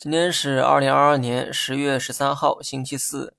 今天是二零二二年十月十三号，星期四。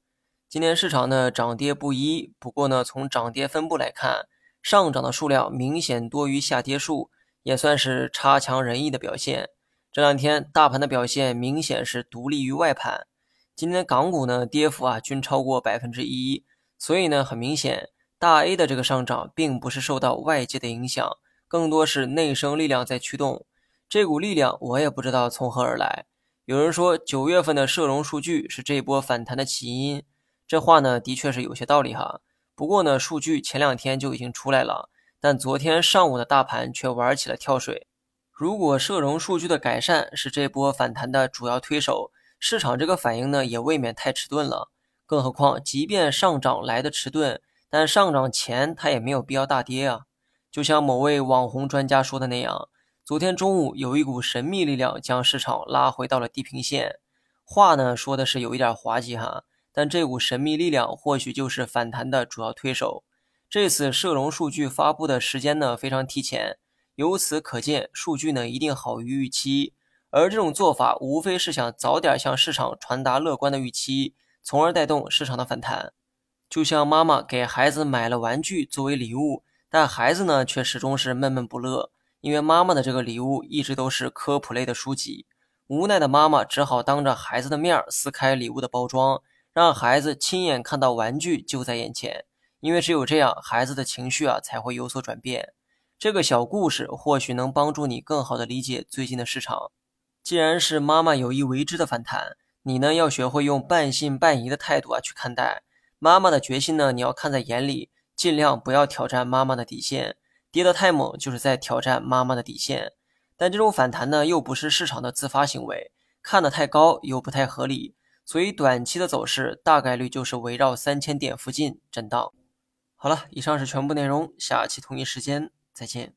今天市场呢涨跌不一，不过呢从涨跌分布来看，上涨的数量明显多于下跌数，也算是差强人意的表现。这两天大盘的表现明显是独立于外盘。今天港股呢跌幅啊均超过百分之一，所以呢很明显，大 A 的这个上涨并不是受到外界的影响，更多是内生力量在驱动。这股力量我也不知道从何而来。有人说九月份的社融数据是这波反弹的起因，这话呢的确是有些道理哈。不过呢，数据前两天就已经出来了，但昨天上午的大盘却玩起了跳水。如果社融数据的改善是这波反弹的主要推手，市场这个反应呢也未免太迟钝了。更何况，即便上涨来的迟钝，但上涨前它也没有必要大跌啊。就像某位网红专家说的那样。昨天中午有一股神秘力量将市场拉回到了地平线，话呢说的是有一点滑稽哈，但这股神秘力量或许就是反弹的主要推手。这次社融数据发布的时间呢非常提前，由此可见数据呢一定好于预期，而这种做法无非是想早点向市场传达乐观的预期，从而带动市场的反弹。就像妈妈给孩子买了玩具作为礼物，但孩子呢却始终是闷闷不乐。因为妈妈的这个礼物一直都是科普类的书籍，无奈的妈妈只好当着孩子的面撕开礼物的包装，让孩子亲眼看到玩具就在眼前。因为只有这样，孩子的情绪啊才会有所转变。这个小故事或许能帮助你更好的理解最近的市场。既然是妈妈有意为之的反弹，你呢要学会用半信半疑的态度啊去看待妈妈的决心呢，你要看在眼里，尽量不要挑战妈妈的底线。跌得太猛，就是在挑战妈妈的底线。但这种反弹呢，又不是市场的自发行为，看得太高又不太合理，所以短期的走势大概率就是围绕三千点附近震荡。好了，以上是全部内容，下期同一时间再见。